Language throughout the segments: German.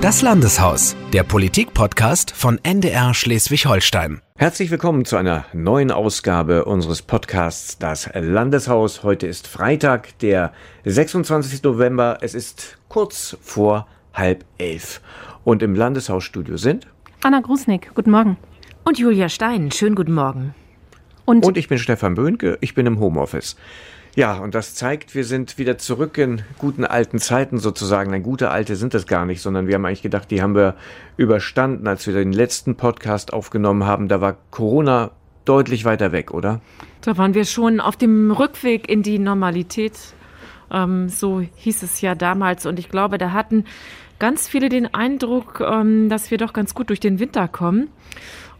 Das Landeshaus, der Politik-Podcast von NDR Schleswig-Holstein. Herzlich willkommen zu einer neuen Ausgabe unseres Podcasts Das Landeshaus. Heute ist Freitag, der 26. November. Es ist kurz vor halb elf. Und im Landeshausstudio sind Anna Grusnick, guten Morgen. Und Julia Stein, schönen guten Morgen. Und, und ich bin Stefan Böhnke, ich bin im Homeoffice. Ja, und das zeigt, wir sind wieder zurück in guten alten Zeiten sozusagen. Ein gute alte sind das gar nicht, sondern wir haben eigentlich gedacht, die haben wir überstanden, als wir den letzten Podcast aufgenommen haben. Da war Corona deutlich weiter weg, oder? Da waren wir schon auf dem Rückweg in die Normalität. Ähm, so hieß es ja damals. Und ich glaube, da hatten ganz viele den Eindruck, ähm, dass wir doch ganz gut durch den Winter kommen.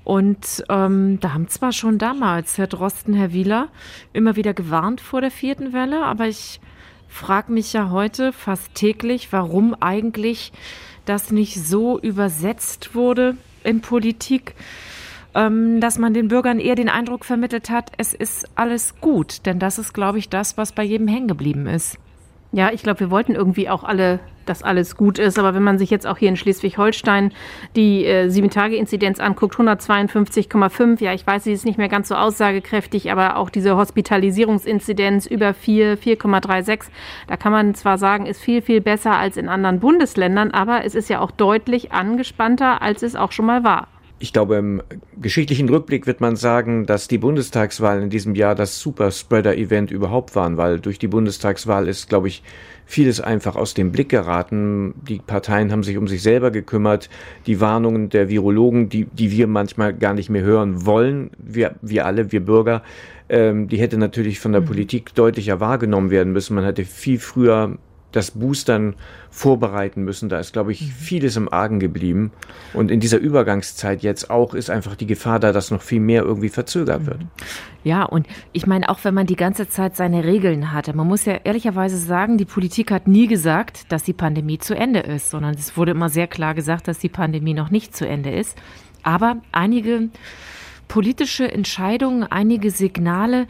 Und ähm, da haben zwar schon damals Herr Drosten, Herr Wieler immer wieder gewarnt vor der vierten Welle, aber ich frage mich ja heute fast täglich, warum eigentlich das nicht so übersetzt wurde in Politik, ähm, dass man den Bürgern eher den Eindruck vermittelt hat, es ist alles gut. Denn das ist, glaube ich, das, was bei jedem hängen geblieben ist. Ja, ich glaube, wir wollten irgendwie auch alle, dass alles gut ist. Aber wenn man sich jetzt auch hier in Schleswig-Holstein die äh, Sieben-Tage-Inzidenz anguckt, 152,5, ja, ich weiß, sie ist nicht mehr ganz so aussagekräftig, aber auch diese Hospitalisierungsinzidenz über 4, 4,36, da kann man zwar sagen, ist viel, viel besser als in anderen Bundesländern, aber es ist ja auch deutlich angespannter, als es auch schon mal war. Ich glaube, im geschichtlichen Rückblick wird man sagen, dass die Bundestagswahlen in diesem Jahr das Superspreader-Event überhaupt waren, weil durch die Bundestagswahl ist, glaube ich, vieles einfach aus dem Blick geraten. Die Parteien haben sich um sich selber gekümmert. Die Warnungen der Virologen, die, die wir manchmal gar nicht mehr hören wollen, wir, wir alle, wir Bürger, ähm, die hätte natürlich von der mhm. Politik deutlicher wahrgenommen werden müssen. Man hätte viel früher das Boostern vorbereiten müssen. Da ist, glaube ich, mhm. vieles im Argen geblieben. Und in dieser Übergangszeit jetzt auch ist einfach die Gefahr da, dass noch viel mehr irgendwie verzögert wird. Ja, und ich meine, auch wenn man die ganze Zeit seine Regeln hatte, man muss ja ehrlicherweise sagen, die Politik hat nie gesagt, dass die Pandemie zu Ende ist, sondern es wurde immer sehr klar gesagt, dass die Pandemie noch nicht zu Ende ist. Aber einige politische Entscheidungen, einige Signale,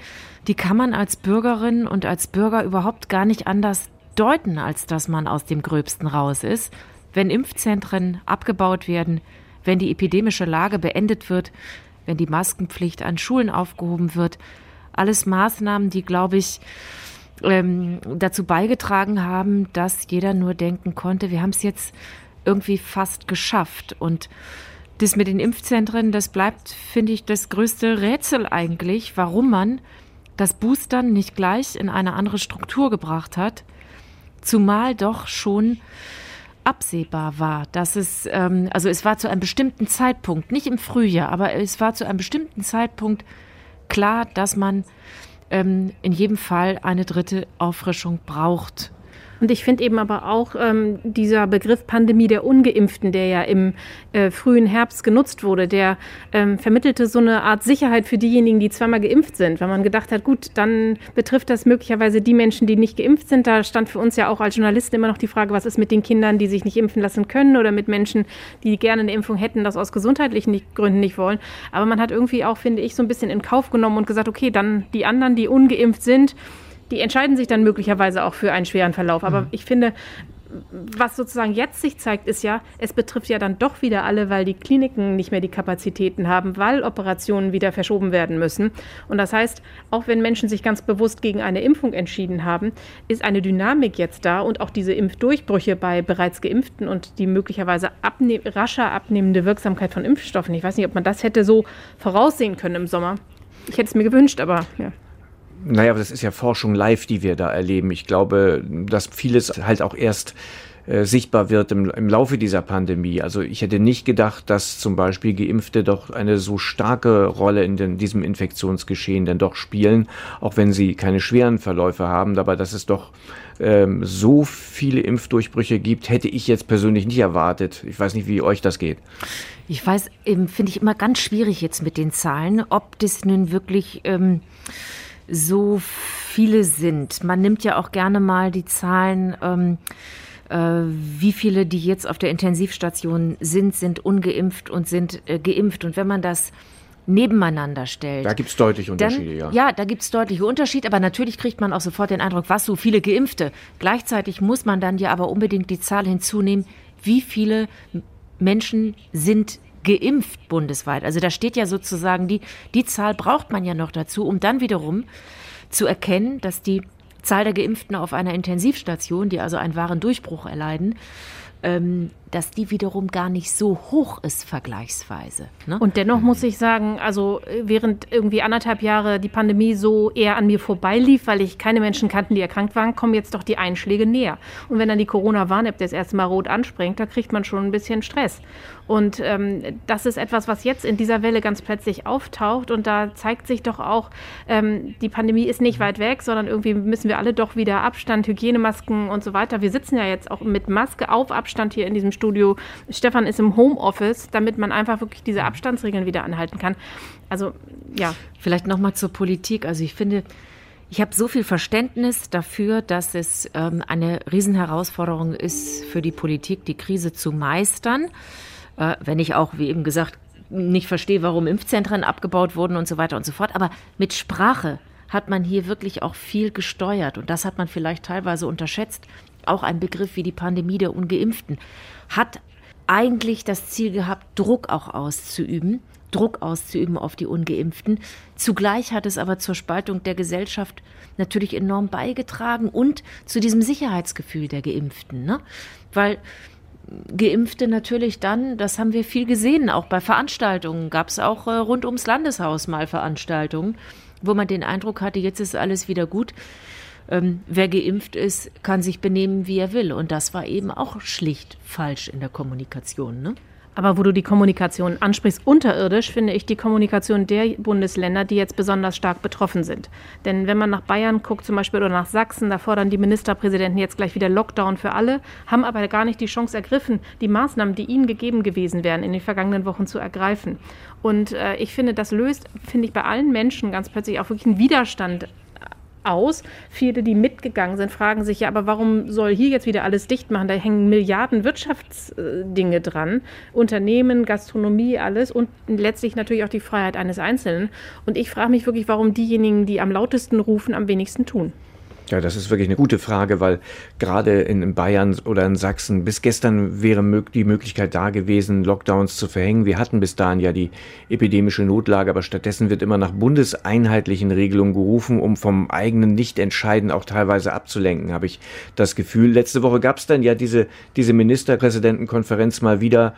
die kann man als Bürgerin und als Bürger überhaupt gar nicht anders deuten, als dass man aus dem Gröbsten raus ist, wenn Impfzentren abgebaut werden, wenn die epidemische Lage beendet wird, wenn die Maskenpflicht an Schulen aufgehoben wird. Alles Maßnahmen, die, glaube ich, ähm, dazu beigetragen haben, dass jeder nur denken konnte, wir haben es jetzt irgendwie fast geschafft. Und das mit den Impfzentren, das bleibt, finde ich, das größte Rätsel eigentlich, warum man das Boostern nicht gleich in eine andere Struktur gebracht hat. Zumal doch schon absehbar war, dass es, ähm, also es war zu einem bestimmten Zeitpunkt, nicht im Frühjahr, aber es war zu einem bestimmten Zeitpunkt klar, dass man ähm, in jedem Fall eine dritte Auffrischung braucht. Und ich finde eben aber auch ähm, dieser Begriff Pandemie der Ungeimpften, der ja im äh, frühen Herbst genutzt wurde, der ähm, vermittelte so eine Art Sicherheit für diejenigen, die zweimal geimpft sind. Weil man gedacht hat, gut, dann betrifft das möglicherweise die Menschen, die nicht geimpft sind. Da stand für uns ja auch als Journalisten immer noch die Frage, was ist mit den Kindern, die sich nicht impfen lassen können oder mit Menschen, die gerne eine Impfung hätten, das aus gesundheitlichen Gründen nicht wollen. Aber man hat irgendwie auch, finde ich, so ein bisschen in Kauf genommen und gesagt, okay, dann die anderen, die ungeimpft sind, die entscheiden sich dann möglicherweise auch für einen schweren Verlauf. Aber mhm. ich finde, was sozusagen jetzt sich zeigt, ist ja, es betrifft ja dann doch wieder alle, weil die Kliniken nicht mehr die Kapazitäten haben, weil Operationen wieder verschoben werden müssen. Und das heißt, auch wenn Menschen sich ganz bewusst gegen eine Impfung entschieden haben, ist eine Dynamik jetzt da und auch diese Impfdurchbrüche bei bereits Geimpften und die möglicherweise abne rascher abnehmende Wirksamkeit von Impfstoffen. Ich weiß nicht, ob man das hätte so voraussehen können im Sommer. Ich hätte es mir gewünscht, aber ja. Naja, das ist ja Forschung live, die wir da erleben. Ich glaube, dass vieles halt auch erst äh, sichtbar wird im, im Laufe dieser Pandemie. Also ich hätte nicht gedacht, dass zum Beispiel Geimpfte doch eine so starke Rolle in den, diesem Infektionsgeschehen denn doch spielen, auch wenn sie keine schweren Verläufe haben. Aber dass es doch ähm, so viele Impfdurchbrüche gibt, hätte ich jetzt persönlich nicht erwartet. Ich weiß nicht, wie euch das geht. Ich weiß, ähm, finde ich immer ganz schwierig jetzt mit den Zahlen, ob das nun wirklich ähm, so viele sind. Man nimmt ja auch gerne mal die Zahlen. Ähm, äh, wie viele, die jetzt auf der Intensivstation sind, sind ungeimpft und sind äh, geimpft. Und wenn man das nebeneinander stellt. Da gibt es deutliche Unterschiede, dann, ja. Ja, da gibt es deutliche Unterschiede, aber natürlich kriegt man auch sofort den Eindruck, was so viele Geimpfte. Gleichzeitig muss man dann ja aber unbedingt die Zahl hinzunehmen, wie viele Menschen sind geimpft bundesweit. Also da steht ja sozusagen, die, die Zahl braucht man ja noch dazu, um dann wiederum zu erkennen, dass die Zahl der Geimpften auf einer Intensivstation, die also einen wahren Durchbruch erleiden, ähm, dass die wiederum gar nicht so hoch ist vergleichsweise. Ne? Und dennoch muss ich sagen, also während irgendwie anderthalb Jahre die Pandemie so eher an mir vorbeilief, weil ich keine Menschen kannten, die erkrankt waren, kommen jetzt doch die Einschläge näher. Und wenn dann die Corona-Warn-App das erste Mal rot anspringt, da kriegt man schon ein bisschen Stress. Und ähm, das ist etwas, was jetzt in dieser Welle ganz plötzlich auftaucht. Und da zeigt sich doch auch, ähm, die Pandemie ist nicht weit weg, sondern irgendwie müssen wir alle doch wieder Abstand, Hygienemasken und so weiter. Wir sitzen ja jetzt auch mit Maske auf Abstand hier in diesem Studio. Stefan ist im Homeoffice, damit man einfach wirklich diese Abstandsregeln wieder anhalten kann. Also ja. Vielleicht nochmal zur Politik. Also ich finde, ich habe so viel Verständnis dafür, dass es ähm, eine Riesenherausforderung ist für die Politik, die Krise zu meistern. Äh, wenn ich auch, wie eben gesagt, nicht verstehe, warum Impfzentren abgebaut wurden und so weiter und so fort. Aber mit Sprache hat man hier wirklich auch viel gesteuert. Und das hat man vielleicht teilweise unterschätzt. Auch ein Begriff wie die Pandemie der Ungeimpften hat eigentlich das Ziel gehabt, Druck auch auszuüben. Druck auszuüben auf die Ungeimpften. Zugleich hat es aber zur Spaltung der Gesellschaft natürlich enorm beigetragen und zu diesem Sicherheitsgefühl der Geimpften. Ne? Weil Geimpfte natürlich dann, das haben wir viel gesehen, auch bei Veranstaltungen gab es auch äh, rund ums Landeshaus mal Veranstaltungen, wo man den Eindruck hatte, jetzt ist alles wieder gut. Ähm, wer geimpft ist, kann sich benehmen, wie er will. Und das war eben auch schlicht falsch in der Kommunikation. Ne? Aber wo du die Kommunikation ansprichst, unterirdisch finde ich die Kommunikation der Bundesländer, die jetzt besonders stark betroffen sind. Denn wenn man nach Bayern guckt zum Beispiel oder nach Sachsen, da fordern die Ministerpräsidenten jetzt gleich wieder Lockdown für alle, haben aber gar nicht die Chance ergriffen, die Maßnahmen, die ihnen gegeben gewesen wären, in den vergangenen Wochen zu ergreifen. Und äh, ich finde, das löst, finde ich, bei allen Menschen ganz plötzlich auch wirklich einen Widerstand aus. Viele, die mitgegangen sind, fragen sich ja, aber warum soll hier jetzt wieder alles dicht machen? Da hängen Milliarden Wirtschaftsdinge dran. Unternehmen, Gastronomie, alles und letztlich natürlich auch die Freiheit eines Einzelnen. Und ich frage mich wirklich, warum diejenigen, die am lautesten rufen, am wenigsten tun. Ja, das ist wirklich eine gute Frage, weil gerade in Bayern oder in Sachsen bis gestern wäre die Möglichkeit da gewesen, Lockdowns zu verhängen. Wir hatten bis dahin ja die epidemische Notlage, aber stattdessen wird immer nach bundeseinheitlichen Regelungen gerufen, um vom eigenen Nichtentscheiden auch teilweise abzulenken, habe ich das Gefühl. Letzte Woche gab es dann ja diese, diese Ministerpräsidentenkonferenz mal wieder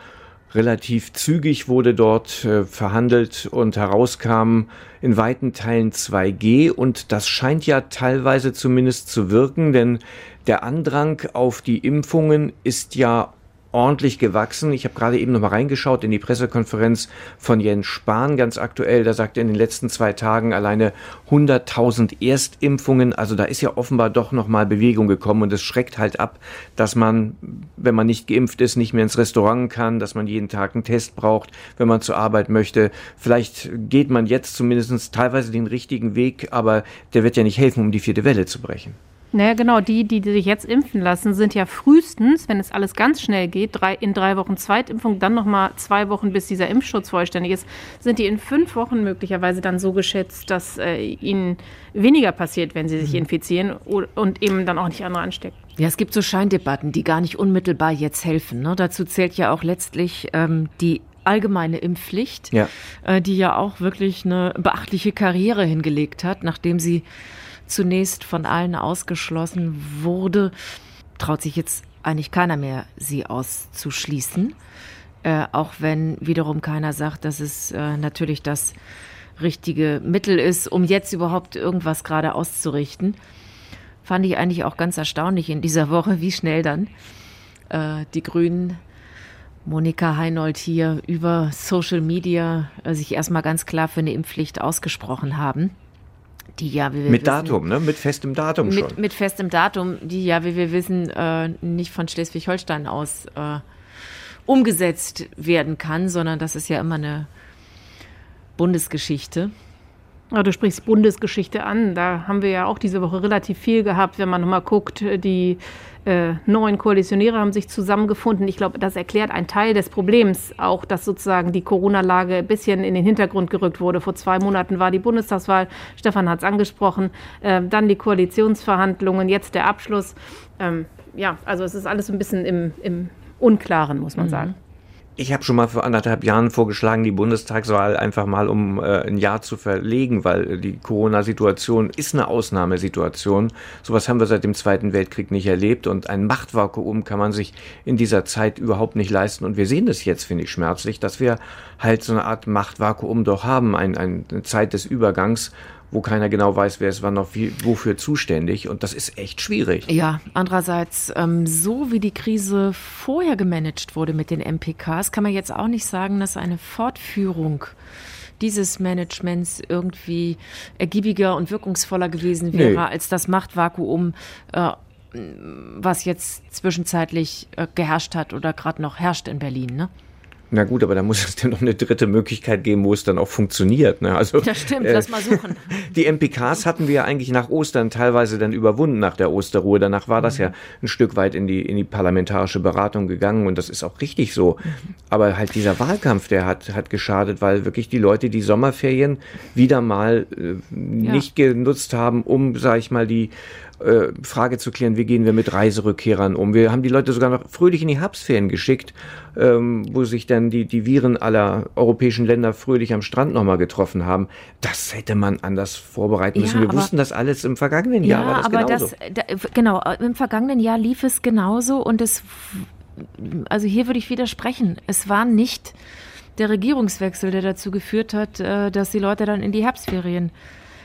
Relativ zügig wurde dort äh, verhandelt und herauskam in weiten Teilen 2G und das scheint ja teilweise zumindest zu wirken, denn der Andrang auf die Impfungen ist ja ordentlich gewachsen. Ich habe gerade eben noch mal reingeschaut in die Pressekonferenz von Jens Spahn, ganz aktuell. Da sagt er in den letzten zwei Tagen alleine 100.000 Erstimpfungen. Also da ist ja offenbar doch noch mal Bewegung gekommen und es schreckt halt ab, dass man, wenn man nicht geimpft ist, nicht mehr ins Restaurant kann, dass man jeden Tag einen Test braucht, wenn man zur Arbeit möchte. Vielleicht geht man jetzt zumindest teilweise den richtigen Weg, aber der wird ja nicht helfen, um die vierte Welle zu brechen. Naja, genau, die, die sich jetzt impfen lassen, sind ja frühestens, wenn es alles ganz schnell geht, drei, in drei Wochen Zweitimpfung, dann nochmal zwei Wochen, bis dieser Impfschutz vollständig ist, sind die in fünf Wochen möglicherweise dann so geschätzt, dass äh, ihnen weniger passiert, wenn sie sich mhm. infizieren und eben dann auch nicht andere anstecken. Ja, es gibt so Scheindebatten, die gar nicht unmittelbar jetzt helfen. Ne? Dazu zählt ja auch letztlich ähm, die allgemeine Impfpflicht, ja. Äh, die ja auch wirklich eine beachtliche Karriere hingelegt hat, nachdem sie zunächst von allen ausgeschlossen wurde, traut sich jetzt eigentlich keiner mehr, sie auszuschließen. Äh, auch wenn wiederum keiner sagt, dass es äh, natürlich das richtige Mittel ist, um jetzt überhaupt irgendwas gerade auszurichten. Fand ich eigentlich auch ganz erstaunlich in dieser Woche, wie schnell dann äh, die Grünen Monika Heinold hier über Social Media äh, sich erstmal ganz klar für eine Impfpflicht ausgesprochen haben die ja, wie wir mit wissen, Datum, ne? Mit festem Datum schon. Mit, mit festem Datum, die ja, wie wir wissen, äh, nicht von Schleswig-Holstein aus äh, umgesetzt werden kann, sondern das ist ja immer eine Bundesgeschichte. Du sprichst Bundesgeschichte an. Da haben wir ja auch diese Woche relativ viel gehabt, wenn man nochmal guckt, die äh, neuen Koalitionäre haben sich zusammengefunden. Ich glaube, das erklärt einen Teil des Problems auch, dass sozusagen die Corona-Lage ein bisschen in den Hintergrund gerückt wurde. Vor zwei Monaten war die Bundestagswahl, Stefan hat es angesprochen, äh, dann die Koalitionsverhandlungen, jetzt der Abschluss. Ähm, ja, also es ist alles ein bisschen im, im Unklaren, muss man mhm. sagen. Ich habe schon mal vor anderthalb Jahren vorgeschlagen, die Bundestagswahl einfach mal um äh, ein Jahr zu verlegen, weil die Corona-Situation ist eine Ausnahmesituation. Sowas haben wir seit dem Zweiten Weltkrieg nicht erlebt und ein Machtvakuum kann man sich in dieser Zeit überhaupt nicht leisten. Und wir sehen das jetzt, finde ich, schmerzlich, dass wir halt so eine Art Machtvakuum doch haben, ein, ein, eine Zeit des Übergangs, wo keiner genau weiß, wer ist wann noch wie, wofür zuständig. Und das ist echt schwierig. Ja, andererseits, ähm, so wie die Krise vorher gemanagt wurde mit den MPKs, kann man jetzt auch nicht sagen, dass eine Fortführung dieses Managements irgendwie ergiebiger und wirkungsvoller gewesen wäre nee. als das Machtvakuum, äh, was jetzt zwischenzeitlich äh, geherrscht hat oder gerade noch herrscht in Berlin. Ne? Na gut, aber da muss es dann noch eine dritte Möglichkeit geben, wo es dann auch funktioniert. Ne? Also, das stimmt, äh, lass mal suchen. Die MPKs hatten wir ja eigentlich nach Ostern teilweise dann überwunden nach der Osterruhe. Danach war das mhm. ja ein Stück weit in die, in die parlamentarische Beratung gegangen und das ist auch richtig so. Mhm. Aber halt dieser Wahlkampf, der hat, hat geschadet, weil wirklich die Leute die Sommerferien wieder mal äh, ja. nicht genutzt haben, um, sag ich mal, die äh, Frage zu klären, wie gehen wir mit Reiserückkehrern um. Wir haben die Leute sogar noch fröhlich in die Herbstferien geschickt, ähm, wo sich dann die, die Viren aller europäischen Länder fröhlich am Strand nochmal getroffen haben. Das hätte man anders vorbereiten müssen. Ja, wir wussten das alles im vergangenen Jahr. Ja, war das aber genauso. das, da, genau, im vergangenen Jahr lief es genauso und es, also hier würde ich widersprechen. Es war nicht der Regierungswechsel, der dazu geführt hat, äh, dass die Leute dann in die Herbstferien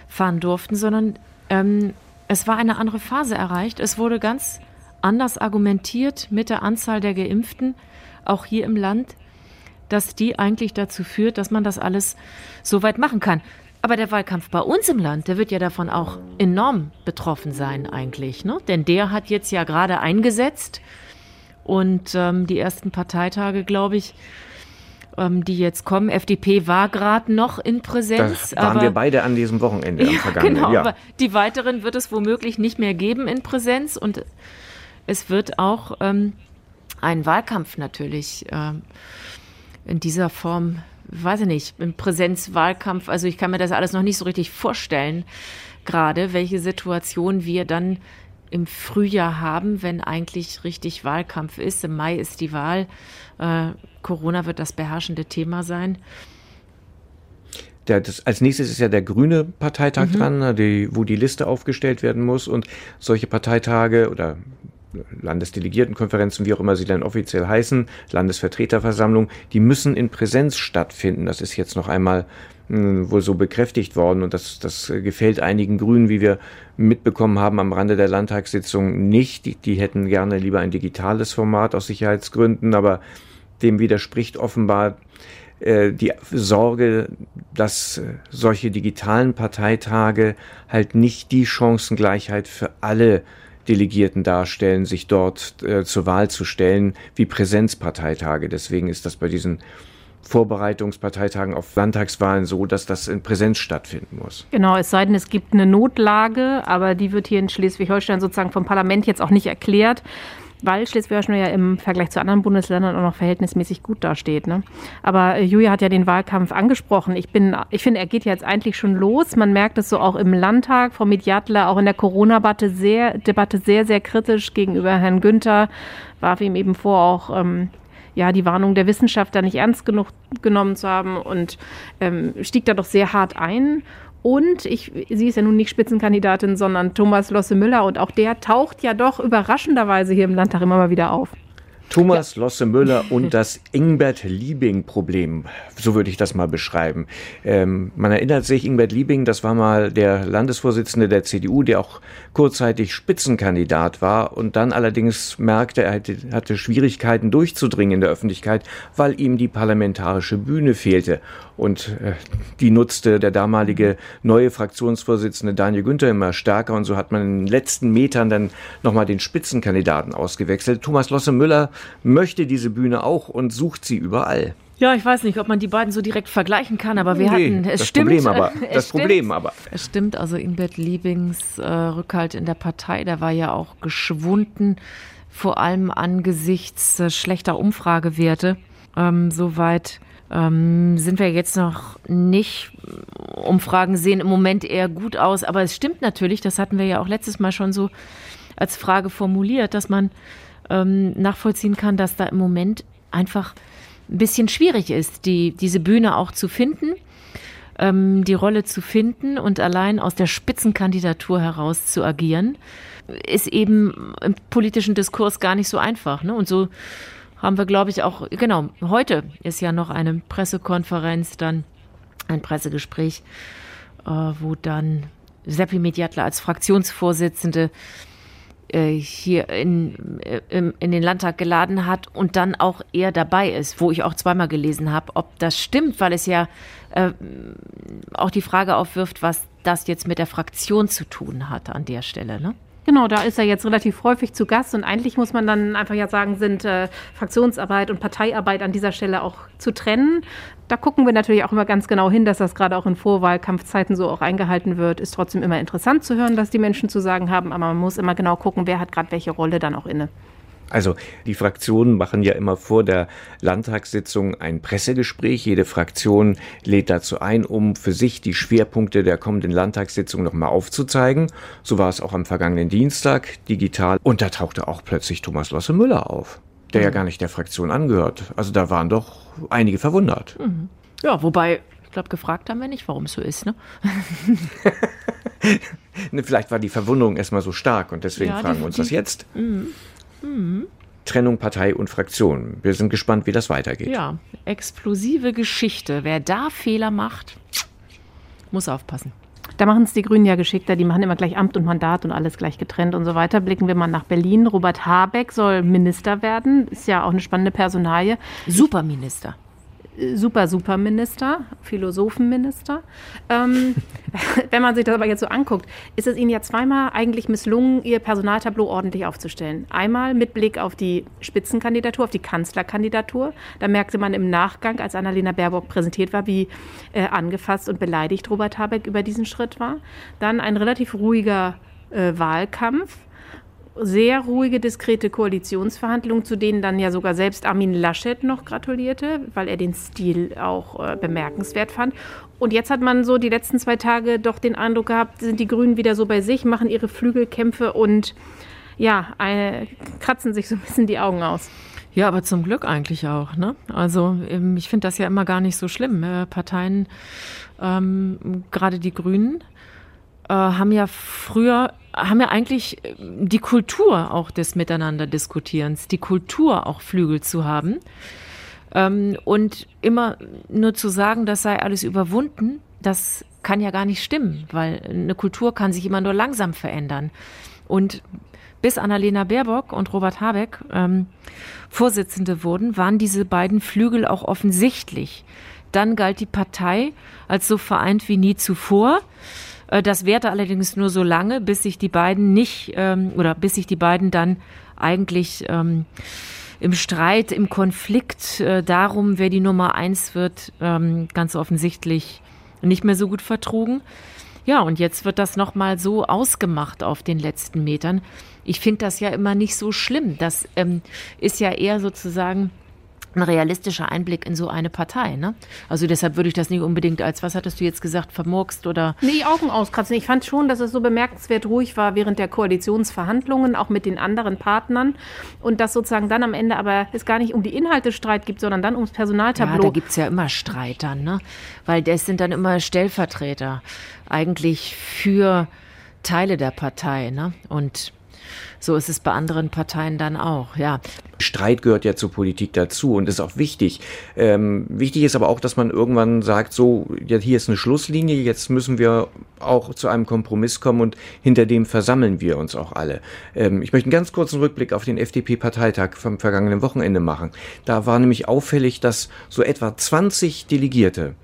fahren durften, sondern ähm, es war eine andere Phase erreicht. Es wurde ganz anders argumentiert mit der Anzahl der Geimpften, auch hier im Land, dass die eigentlich dazu führt, dass man das alles so weit machen kann. Aber der Wahlkampf bei uns im Land, der wird ja davon auch enorm betroffen sein eigentlich. Ne? Denn der hat jetzt ja gerade eingesetzt und ähm, die ersten Parteitage, glaube ich, ähm, die jetzt kommen. FDP war gerade noch in Präsenz. Da waren aber, wir beide an diesem Wochenende ja, am vergangenen genau, Jahr. Aber die weiteren wird es womöglich nicht mehr geben in Präsenz und es wird auch ähm, einen Wahlkampf natürlich ähm, in dieser Form, weiß ich nicht, im Präsenzwahlkampf. Also ich kann mir das alles noch nicht so richtig vorstellen, gerade welche Situation wir dann im Frühjahr haben, wenn eigentlich richtig Wahlkampf ist. Im Mai ist die Wahl. Äh, Corona wird das beherrschende Thema sein. Der, das, als nächstes ist ja der grüne Parteitag mhm. dran, ne, die, wo die Liste aufgestellt werden muss. Und solche Parteitage oder Landesdelegiertenkonferenzen, wie auch immer sie dann offiziell heißen, Landesvertreterversammlung, die müssen in Präsenz stattfinden. Das ist jetzt noch einmal wohl so bekräftigt worden und das, das gefällt einigen Grünen, wie wir mitbekommen haben am Rande der Landtagssitzung nicht. Die, die hätten gerne lieber ein digitales Format aus Sicherheitsgründen, aber dem widerspricht offenbar äh, die Sorge, dass äh, solche digitalen Parteitage halt nicht die Chancengleichheit für alle Delegierten darstellen, sich dort äh, zur Wahl zu stellen, wie Präsenzparteitage. Deswegen ist das bei diesen Vorbereitungsparteitagen auf Landtagswahlen so, dass das in Präsenz stattfinden muss. Genau, es sei denn, es gibt eine Notlage, aber die wird hier in Schleswig-Holstein sozusagen vom Parlament jetzt auch nicht erklärt weil Schleswig-Holstein ja im Vergleich zu anderen Bundesländern auch noch verhältnismäßig gut dasteht. Ne? Aber äh, Julia hat ja den Wahlkampf angesprochen. Ich, ich finde, er geht jetzt eigentlich schon los. Man merkt es so auch im Landtag. Frau Mediatler auch in der Corona-Debatte sehr, Debatte sehr, sehr kritisch gegenüber Herrn Günther. Warf ihm eben vor, auch ähm, ja, die Warnung der Wissenschaftler nicht ernst genug genommen zu haben und ähm, stieg da doch sehr hart ein. Und ich, sie ist ja nun nicht Spitzenkandidatin, sondern Thomas Losse Müller. Und auch der taucht ja doch überraschenderweise hier im Landtag immer mal wieder auf. Thomas ja. Losse Müller und das Ingbert Liebing-Problem, so würde ich das mal beschreiben. Ähm, man erinnert sich, Ingbert Liebing, das war mal der Landesvorsitzende der CDU, der auch kurzzeitig Spitzenkandidat war und dann allerdings merkte, er hatte, hatte Schwierigkeiten durchzudringen in der Öffentlichkeit, weil ihm die parlamentarische Bühne fehlte. Und äh, die nutzte der damalige neue Fraktionsvorsitzende Daniel Günther immer stärker und so hat man in den letzten Metern dann nochmal den Spitzenkandidaten ausgewechselt. Thomas Losse Müller möchte diese Bühne auch und sucht sie überall. Ja, ich weiß nicht, ob man die beiden so direkt vergleichen kann, aber wir nee, hatten es das stimmt. Problem aber, das stimmt, Problem aber. Es stimmt, also Ingbert Liebings äh, Rückhalt in der Partei, der war ja auch geschwunden, vor allem angesichts äh, schlechter Umfragewerte. Ähm, Soweit ähm, sind wir jetzt noch nicht. Umfragen sehen im Moment eher gut aus, aber es stimmt natürlich, das hatten wir ja auch letztes Mal schon so als Frage formuliert, dass man ähm, nachvollziehen kann, dass da im Moment einfach ein bisschen schwierig ist, die, diese Bühne auch zu finden, ähm, die Rolle zu finden und allein aus der Spitzenkandidatur heraus zu agieren, ist eben im politischen Diskurs gar nicht so einfach. Ne? Und so haben wir, glaube ich, auch, genau, heute ist ja noch eine Pressekonferenz, dann ein Pressegespräch, äh, wo dann Seppi Mediatler als Fraktionsvorsitzende hier in, äh, in den Landtag geladen hat und dann auch er dabei ist, wo ich auch zweimal gelesen habe, ob das stimmt, weil es ja äh, auch die Frage aufwirft, was das jetzt mit der Fraktion zu tun hat an der Stelle. Ne? Genau, da ist er jetzt relativ häufig zu Gast und eigentlich muss man dann einfach ja sagen, sind äh, Fraktionsarbeit und Parteiarbeit an dieser Stelle auch zu trennen. Da gucken wir natürlich auch immer ganz genau hin, dass das gerade auch in Vorwahlkampfzeiten so auch eingehalten wird. Ist trotzdem immer interessant zu hören, was die Menschen zu sagen haben, aber man muss immer genau gucken, wer hat gerade welche Rolle dann auch inne. Also die Fraktionen machen ja immer vor der Landtagssitzung ein Pressegespräch. Jede Fraktion lädt dazu ein, um für sich die Schwerpunkte der kommenden Landtagssitzung nochmal aufzuzeigen. So war es auch am vergangenen Dienstag digital. Und da tauchte auch plötzlich Thomas Losse Müller auf, der mhm. ja gar nicht der Fraktion angehört. Also da waren doch einige verwundert. Mhm. Ja, wobei ich glaube, gefragt haben wir nicht, warum es so ist. Ne? ne, vielleicht war die Verwunderung erstmal so stark und deswegen ja, fragen wir uns das jetzt. Mhm. Mhm. Trennung Partei und Fraktion. Wir sind gespannt, wie das weitergeht. Ja, explosive Geschichte. Wer da Fehler macht, muss aufpassen. Da machen es die Grünen ja geschickter. Die machen immer gleich Amt und Mandat und alles gleich getrennt und so weiter. Blicken wir mal nach Berlin. Robert Habeck soll Minister werden. Ist ja auch eine spannende Personalie. Superminister super, super Minister, Philosophenminister. Ähm, wenn man sich das aber jetzt so anguckt, ist es Ihnen ja zweimal eigentlich misslungen, Ihr Personaltableau ordentlich aufzustellen. Einmal mit Blick auf die Spitzenkandidatur, auf die Kanzlerkandidatur. Da merkte man im Nachgang, als Annalena Baerbock präsentiert war, wie äh, angefasst und beleidigt Robert Habeck über diesen Schritt war. Dann ein relativ ruhiger äh, Wahlkampf sehr ruhige, diskrete Koalitionsverhandlungen, zu denen dann ja sogar selbst Armin Laschet noch gratulierte, weil er den Stil auch äh, bemerkenswert fand. Und jetzt hat man so die letzten zwei Tage doch den Eindruck gehabt, sind die Grünen wieder so bei sich, machen ihre Flügelkämpfe und ja, eine, kratzen sich so ein bisschen die Augen aus. Ja, aber zum Glück eigentlich auch. Ne? Also ähm, ich finde das ja immer gar nicht so schlimm. Äh, Parteien, ähm, gerade die Grünen, äh, haben ja früher, haben ja eigentlich äh, die Kultur auch des Miteinander-Diskutierens, die Kultur auch Flügel zu haben. Ähm, und immer nur zu sagen, das sei alles überwunden, das kann ja gar nicht stimmen, weil eine Kultur kann sich immer nur langsam verändern. Und bis Annalena Baerbock und Robert Habeck ähm, Vorsitzende wurden, waren diese beiden Flügel auch offensichtlich. Dann galt die Partei als so vereint wie nie zuvor. Äh, das währte allerdings nur so lange, bis sich die beiden nicht ähm, oder bis sich die beiden dann eigentlich ähm, im Streit, im Konflikt äh, darum, wer die Nummer eins wird, ähm, ganz offensichtlich nicht mehr so gut vertrugen. Ja, und jetzt wird das nochmal so ausgemacht auf den letzten Metern. Ich finde das ja immer nicht so schlimm. Das ähm, ist ja eher sozusagen ein realistischer Einblick in so eine Partei. Ne? Also deshalb würde ich das nicht unbedingt als, was hattest du jetzt gesagt, vermurkst oder. Nee, Augen auskratzen. Ich fand schon, dass es so bemerkenswert ruhig war während der Koalitionsverhandlungen, auch mit den anderen Partnern. Und dass sozusagen dann am Ende aber es gar nicht um die Inhalte Streit gibt, sondern dann ums Personaltableau. Ja, da gibt es ja immer Streit dann, ne? Weil das sind dann immer Stellvertreter eigentlich für Teile der Partei, ne? Und so ist es bei anderen Parteien dann auch, ja. Streit gehört ja zur Politik dazu und ist auch wichtig. Ähm, wichtig ist aber auch, dass man irgendwann sagt, so, ja, hier ist eine Schlusslinie, jetzt müssen wir auch zu einem Kompromiss kommen und hinter dem versammeln wir uns auch alle. Ähm, ich möchte einen ganz kurzen Rückblick auf den FDP-Parteitag vom vergangenen Wochenende machen. Da war nämlich auffällig, dass so etwa 20 Delegierte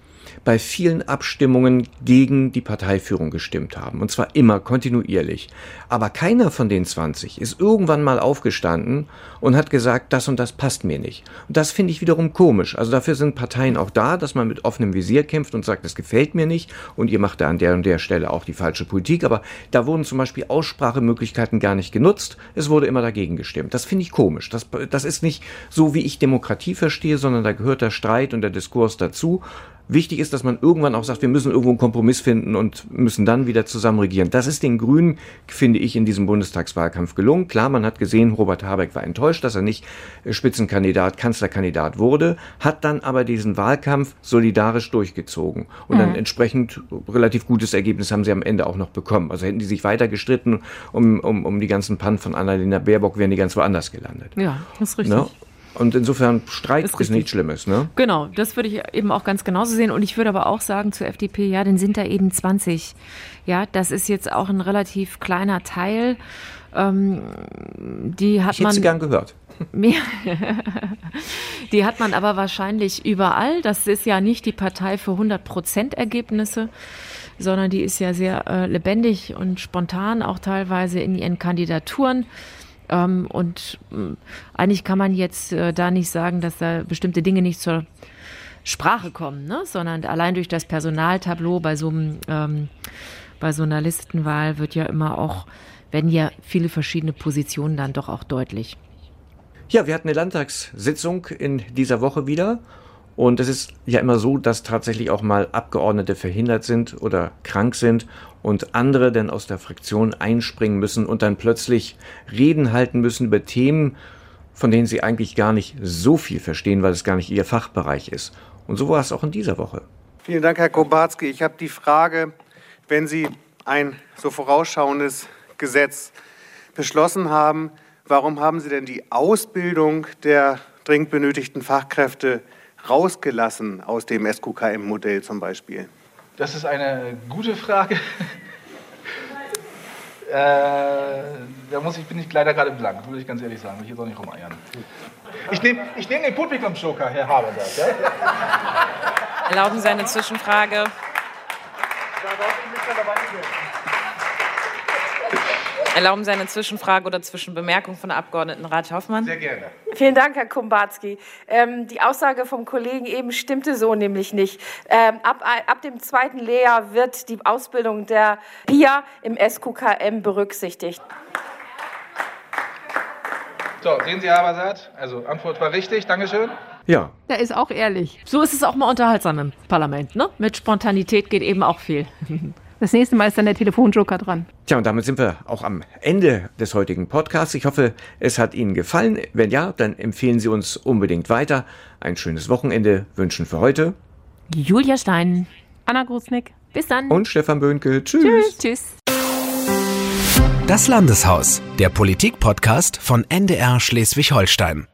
bei vielen Abstimmungen gegen die Parteiführung gestimmt haben. Und zwar immer kontinuierlich. Aber keiner von den 20 ist irgendwann mal aufgestanden und hat gesagt, das und das passt mir nicht. Und das finde ich wiederum komisch. Also dafür sind Parteien auch da, dass man mit offenem Visier kämpft und sagt, das gefällt mir nicht und ihr macht da an der und der Stelle auch die falsche Politik. Aber da wurden zum Beispiel Aussprachemöglichkeiten gar nicht genutzt. Es wurde immer dagegen gestimmt. Das finde ich komisch. Das, das ist nicht so, wie ich Demokratie verstehe, sondern da gehört der Streit und der Diskurs dazu. Wichtig ist, dass man irgendwann auch sagt, wir müssen irgendwo einen Kompromiss finden und müssen dann wieder zusammen regieren. Das ist den Grünen, finde ich, in diesem Bundestagswahlkampf gelungen. Klar, man hat gesehen, Robert Habeck war enttäuscht, dass er nicht äh, Spitzenkandidat, Kanzlerkandidat wurde, hat dann aber diesen Wahlkampf solidarisch durchgezogen. Und mhm. ein entsprechend relativ gutes Ergebnis haben sie am Ende auch noch bekommen. Also hätten die sich weiter gestritten um, um, um die ganzen Pannen von Annalena Baerbock, wären die ganz woanders gelandet. Ja, das ist richtig. Ne? Und insofern Streit ist, ist nichts Schlimmes, ne? Genau, das würde ich eben auch ganz genauso sehen. Und ich würde aber auch sagen zur FDP, ja, dann sind da eben 20. Ja, das ist jetzt auch ein relativ kleiner Teil. Ähm, die hat ich hätte man. Sie gern gehört. Mehr. die hat man aber wahrscheinlich überall. Das ist ja nicht die Partei für 100 Prozent Ergebnisse, sondern die ist ja sehr äh, lebendig und spontan, auch teilweise in ihren Kandidaturen. Ähm, und äh, eigentlich kann man jetzt äh, da nicht sagen, dass da bestimmte Dinge nicht zur Sprache kommen, ne? sondern allein durch das Personaltableau bei so, einem, ähm, bei so einer Listenwahl wird ja immer auch, werden ja viele verschiedene Positionen dann doch auch deutlich. Ja, wir hatten eine Landtagssitzung in dieser Woche wieder und es ist ja immer so, dass tatsächlich auch mal Abgeordnete verhindert sind oder krank sind und andere dann aus der Fraktion einspringen müssen und dann plötzlich Reden halten müssen über Themen, von denen sie eigentlich gar nicht so viel verstehen, weil es gar nicht ihr Fachbereich ist. Und so war es auch in dieser Woche. Vielen Dank, Herr Kobarski. Ich habe die Frage, wenn Sie ein so vorausschauendes Gesetz beschlossen haben, warum haben Sie denn die Ausbildung der dringend benötigten Fachkräfte rausgelassen aus dem SQKM-Modell zum Beispiel? Das ist eine gute Frage. äh, da muss ich, bin ich leider gerade blank, muss ich ganz ehrlich sagen. Will ich jetzt auch nicht rumeiern. Ich nehme ich nehm den Publikumsjoker, Herr Haber sagt. Ja? Erlauben Sie eine Zwischenfrage. Da darf ich mich dabei nicht Erlauben Sie eine Zwischenfrage oder Zwischenbemerkung von der Abgeordneten Rat Hoffmann? Sehr gerne. Vielen Dank, Herr Kumbatski. Ähm, die Aussage vom Kollegen eben stimmte so nämlich nicht. Ähm, ab, ab dem zweiten Lehrjahr wird die Ausbildung der PIA im SQKM berücksichtigt. So, sehen Sie, Herr Habersat? Also, Antwort war richtig. Dankeschön. Ja. Der ist auch ehrlich. So ist es auch mal unterhaltsam im Parlament, ne? Mit Spontanität geht eben auch viel. Das nächste Mal ist dann der Telefonjoker dran. Tja, und damit sind wir auch am Ende des heutigen Podcasts. Ich hoffe, es hat Ihnen gefallen. Wenn ja, dann empfehlen Sie uns unbedingt weiter. Ein schönes Wochenende wünschen für heute Julia Stein, Anna Grusnick. Bis dann. Und Stefan Böhnke. Tschüss. Tschüss. Tschüss. Das Landeshaus, der Politik-Podcast von NDR Schleswig-Holstein.